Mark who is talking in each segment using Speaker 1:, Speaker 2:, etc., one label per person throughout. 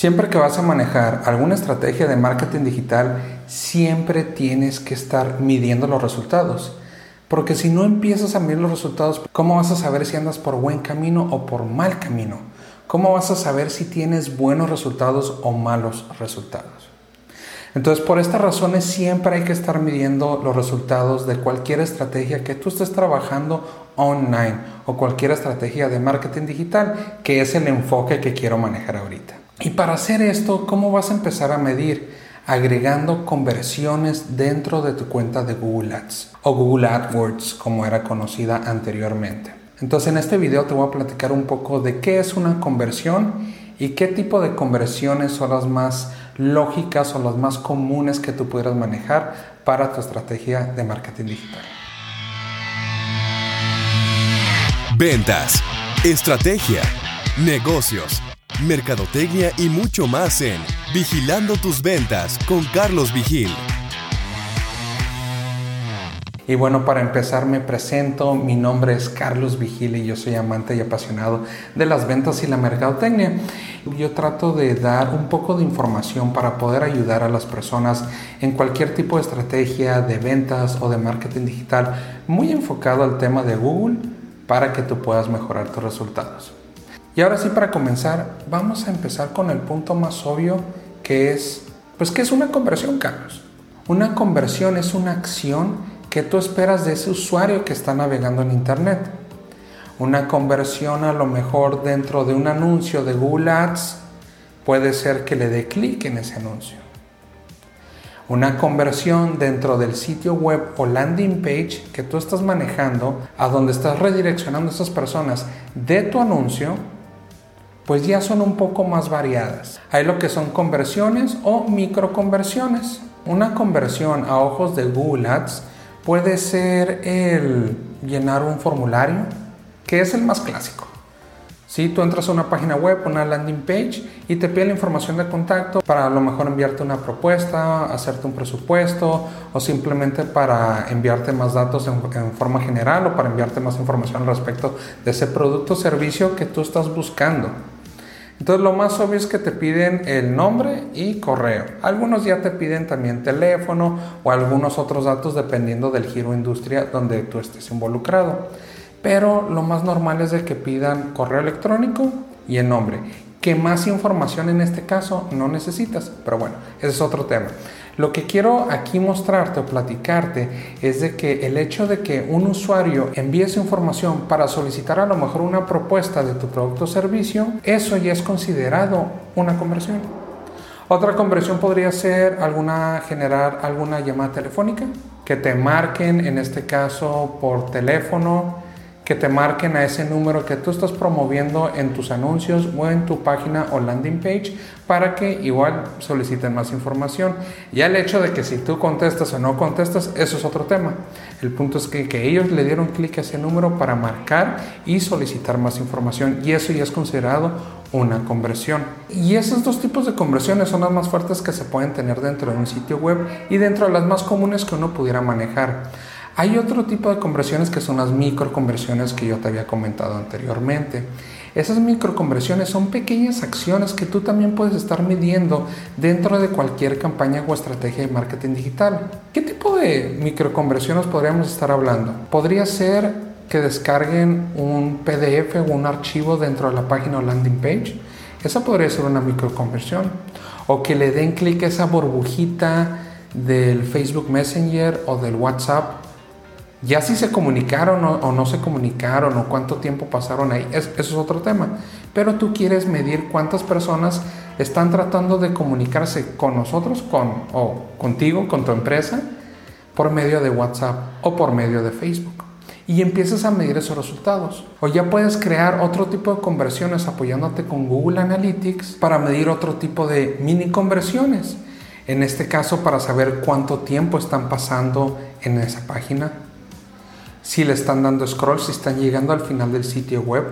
Speaker 1: Siempre que vas a manejar alguna estrategia de marketing digital, siempre tienes que estar midiendo los resultados. Porque si no empiezas a medir los resultados, ¿cómo vas a saber si andas por buen camino o por mal camino? ¿Cómo vas a saber si tienes buenos resultados o malos resultados? Entonces, por estas razones siempre hay que estar midiendo los resultados de cualquier estrategia que tú estés trabajando online o cualquier estrategia de marketing digital, que es el enfoque que quiero manejar ahorita. Y para hacer esto, ¿cómo vas a empezar a medir? Agregando conversiones dentro de tu cuenta de Google Ads o Google AdWords como era conocida anteriormente. Entonces en este video te voy a platicar un poco de qué es una conversión y qué tipo de conversiones son las más lógicas o las más comunes que tú pudieras manejar para tu estrategia de marketing digital.
Speaker 2: Ventas, estrategia, negocios mercadotecnia y mucho más en Vigilando tus ventas con Carlos Vigil.
Speaker 1: Y bueno, para empezar me presento, mi nombre es Carlos Vigil y yo soy amante y apasionado de las ventas y la mercadotecnia. Yo trato de dar un poco de información para poder ayudar a las personas en cualquier tipo de estrategia de ventas o de marketing digital, muy enfocado al tema de Google para que tú puedas mejorar tus resultados. Y ahora sí, para comenzar, vamos a empezar con el punto más obvio que es, pues, ¿qué es una conversión, Carlos? Una conversión es una acción que tú esperas de ese usuario que está navegando en Internet. Una conversión a lo mejor dentro de un anuncio de Google Ads puede ser que le dé clic en ese anuncio. Una conversión dentro del sitio web o landing page que tú estás manejando, a donde estás redireccionando a esas personas de tu anuncio, pues ya son un poco más variadas. Hay lo que son conversiones o microconversiones. Una conversión a ojos de Google Ads puede ser el llenar un formulario, que es el más clásico. Si tú entras a una página web, una landing page y te pide la información de contacto para a lo mejor enviarte una propuesta, hacerte un presupuesto o simplemente para enviarte más datos en, en forma general o para enviarte más información respecto de ese producto o servicio que tú estás buscando. Entonces lo más obvio es que te piden el nombre y correo. Algunos ya te piden también teléfono o algunos otros datos dependiendo del giro industria donde tú estés involucrado. Pero lo más normal es de que pidan correo electrónico y el nombre. ¿Qué más información en este caso no necesitas? Pero bueno, ese es otro tema. Lo que quiero aquí mostrarte o platicarte es de que el hecho de que un usuario envíe esa información para solicitar a lo mejor una propuesta de tu producto o servicio, eso ya es considerado una conversión. Otra conversión podría ser alguna generar alguna llamada telefónica que te marquen en este caso por teléfono que te marquen a ese número que tú estás promoviendo en tus anuncios o en tu página o landing page para que igual soliciten más información. Ya el hecho de que si tú contestas o no contestas, eso es otro tema. El punto es que, que ellos le dieron clic a ese número para marcar y solicitar más información y eso ya es considerado una conversión. Y esos dos tipos de conversiones son las más fuertes que se pueden tener dentro de un sitio web y dentro de las más comunes que uno pudiera manejar. Hay otro tipo de conversiones que son las microconversiones que yo te había comentado anteriormente. Esas microconversiones son pequeñas acciones que tú también puedes estar midiendo dentro de cualquier campaña o estrategia de marketing digital. ¿Qué tipo de microconversiones podríamos estar hablando? Podría ser que descarguen un PDF o un archivo dentro de la página o landing page. Esa podría ser una microconversión. O que le den clic a esa burbujita del Facebook Messenger o del WhatsApp ya si se comunicaron o, no se comunicaron o cuánto tiempo pasaron ahí, eso es otro tema. Pero tú quieres medir cuántas personas están tratando de comunicarse con nosotros, con, o contigo, con tu empresa, por medio de WhatsApp o por medio de Facebook. Y empiezas a medir esos resultados. O ya puedes crear otro tipo de conversiones apoyándote con Google Analytics para medir otro tipo de mini conversiones. En este caso, para saber cuánto tiempo están pasando en esa página, si le están dando scroll, si están llegando al final del sitio web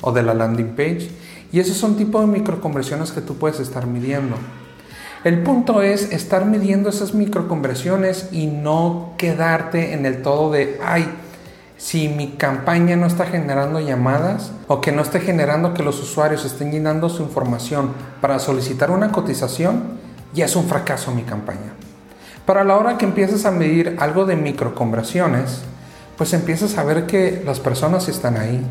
Speaker 1: o de la landing page. Y esos son tipos de microconversiones que tú puedes estar midiendo. El punto es estar midiendo esas microconversiones y no quedarte en el todo de, ay, si mi campaña no está generando llamadas o que no esté generando que los usuarios estén llenando su información para solicitar una cotización, ya es un fracaso mi campaña. Para la hora que empieces a medir algo de microconversiones, pues empiezas a ver que las personas están ahí,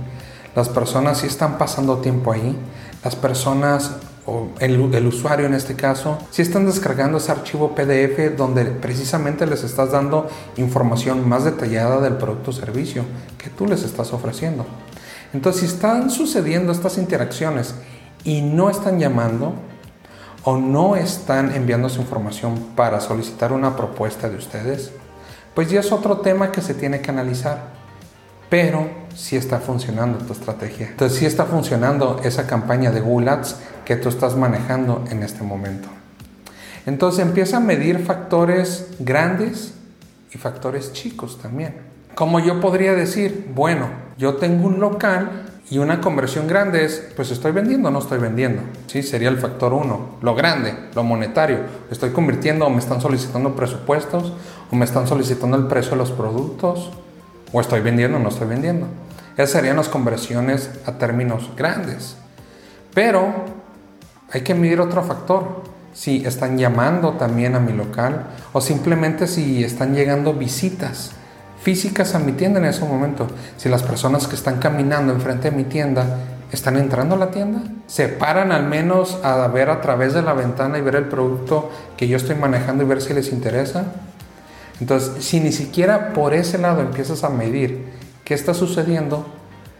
Speaker 1: las personas sí están pasando tiempo ahí, las personas o el, usuario en este caso, si están descargando ese archivo PDF donde precisamente les estás dando información más detallada del producto o servicio que tú les estás ofreciendo. Entonces, si están sucediendo estas interacciones y no están llamando o no están enviando su información para solicitar una propuesta de ustedes, pues ya es otro tema que se tiene que analizar pero sí está funcionando tu estrategia. Entonces sí está funcionando esa campaña de Google Ads que tú estás manejando en este momento. Entonces empieza a medir factores grandes y factores chicos también. Como yo podría decir, bueno, yo tengo un local y una conversión grande es, pues estoy vendiendo o no estoy vendiendo. Sí, sería el factor uno. Lo grande, lo monetario. Estoy convirtiendo o me están solicitando presupuestos o me están solicitando el precio de los productos o estoy vendiendo o no estoy vendiendo. Esas serían las conversiones a términos grandes. Pero hay que medir otro factor. Si están llamando también a mi local o simplemente si están llegando visitas físicas a mi tienda en ese momento. Si las personas que están caminando enfrente de mi tienda están entrando a la tienda, se paran al menos a ver a través de la ventana y ver el producto que yo estoy manejando y ver si les interesa. Entonces, si ni siquiera por ese lado empiezas a medir qué está sucediendo,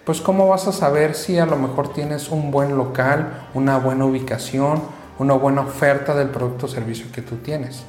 Speaker 1: pues cómo vas a saber si a lo mejor tienes un buen local, una buena ubicación, una buena oferta del producto o servicio que tú tienes.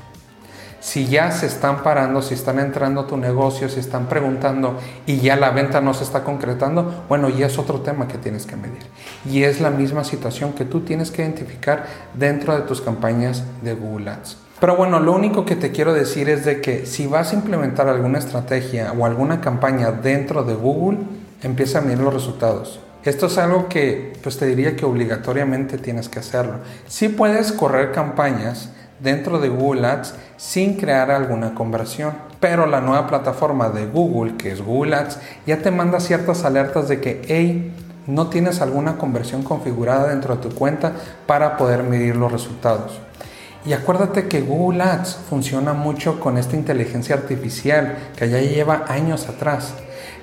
Speaker 1: Si ya se están parando, si están entrando a tu negocio, si están preguntando y ya la venta no se está concretando, bueno, ya es otro tema que tienes que medir. Y es la misma situación que tú tienes que identificar dentro de tus campañas de Google Ads. Pero bueno, lo único que te quiero decir es de que si vas a implementar alguna estrategia o alguna campaña dentro de Google, empieza a medir los resultados. Esto es algo que pues te diría que obligatoriamente tienes que hacerlo. Si puedes correr campañas dentro de Google Ads sin crear alguna conversión, pero la nueva plataforma de Google, que es Google Ads, ya te manda ciertas alertas de que, hey, no tienes alguna conversión configurada dentro de tu cuenta para poder medir los resultados. Y acuérdate que Google Ads funciona mucho con esta inteligencia artificial que ya lleva años atrás.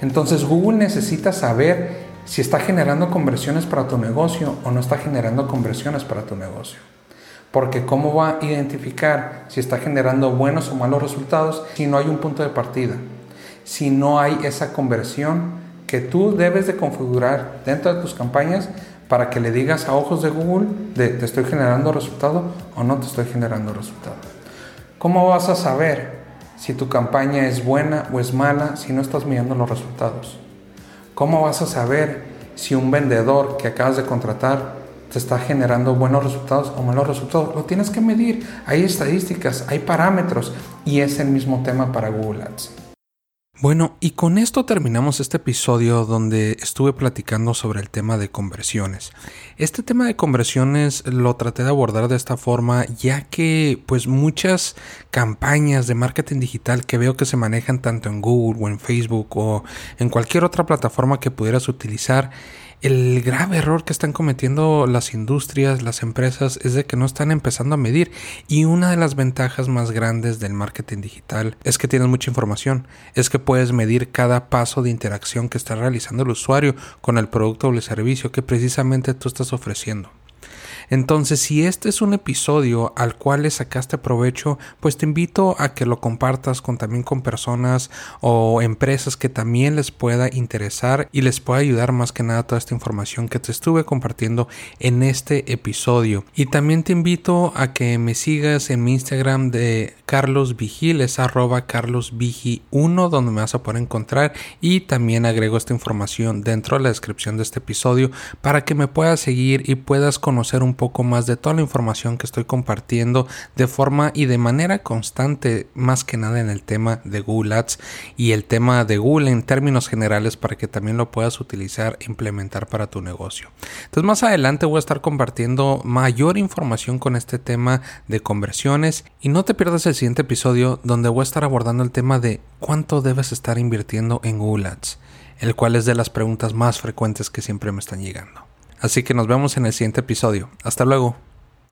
Speaker 1: Entonces Google necesita saber si está generando conversiones para tu negocio o no está generando conversiones para tu negocio. Porque ¿cómo va a identificar si está generando buenos o malos resultados si no hay un punto de partida? Si no hay esa conversión que tú debes de configurar dentro de tus campañas para que le digas a ojos de Google de te estoy generando resultado o no te estoy generando resultado. ¿Cómo vas a saber si tu campaña es buena o es mala si no estás midiendo los resultados? ¿Cómo vas a saber si un vendedor que acabas de contratar te está generando buenos resultados o malos resultados? Lo tienes que medir. Hay estadísticas, hay parámetros y es el mismo tema para Google Ads. Bueno, y con esto terminamos este episodio donde estuve platicando sobre el tema de conversiones. Este tema de conversiones lo traté de abordar de esta forma ya que pues muchas campañas de marketing digital que veo que se manejan tanto en Google o en Facebook o en cualquier otra plataforma que pudieras utilizar el grave error que están cometiendo las industrias, las empresas, es de que no están empezando a medir. Y una de las ventajas más grandes del marketing digital es que tienes mucha información. Es que puedes medir cada paso de interacción que está realizando el usuario con el producto o el servicio que precisamente tú estás ofreciendo. Entonces, si este es un episodio al cual le sacaste provecho, pues te invito a que lo compartas con también con personas o empresas que también les pueda interesar y les pueda ayudar más que nada toda esta información que te estuve compartiendo en este episodio. Y también te invito a que me sigas en mi Instagram de Carlos Vigil, es arroba carlosvigi1 donde me vas a poder encontrar y también agrego esta información dentro de la descripción de este episodio para que me puedas seguir y puedas conocer un poco más de toda la información que estoy compartiendo de forma y de manera constante, más que nada en el tema de Google Ads y el tema de Google en términos generales para que también lo puedas utilizar e implementar para tu negocio. Entonces más adelante voy a estar compartiendo mayor información con este tema de conversiones y no te pierdas el siguiente episodio donde voy a estar abordando el tema de cuánto debes estar invirtiendo en Google Ads el cual es de las preguntas más frecuentes que siempre me están llegando. Así que nos vemos en el siguiente episodio. Hasta luego.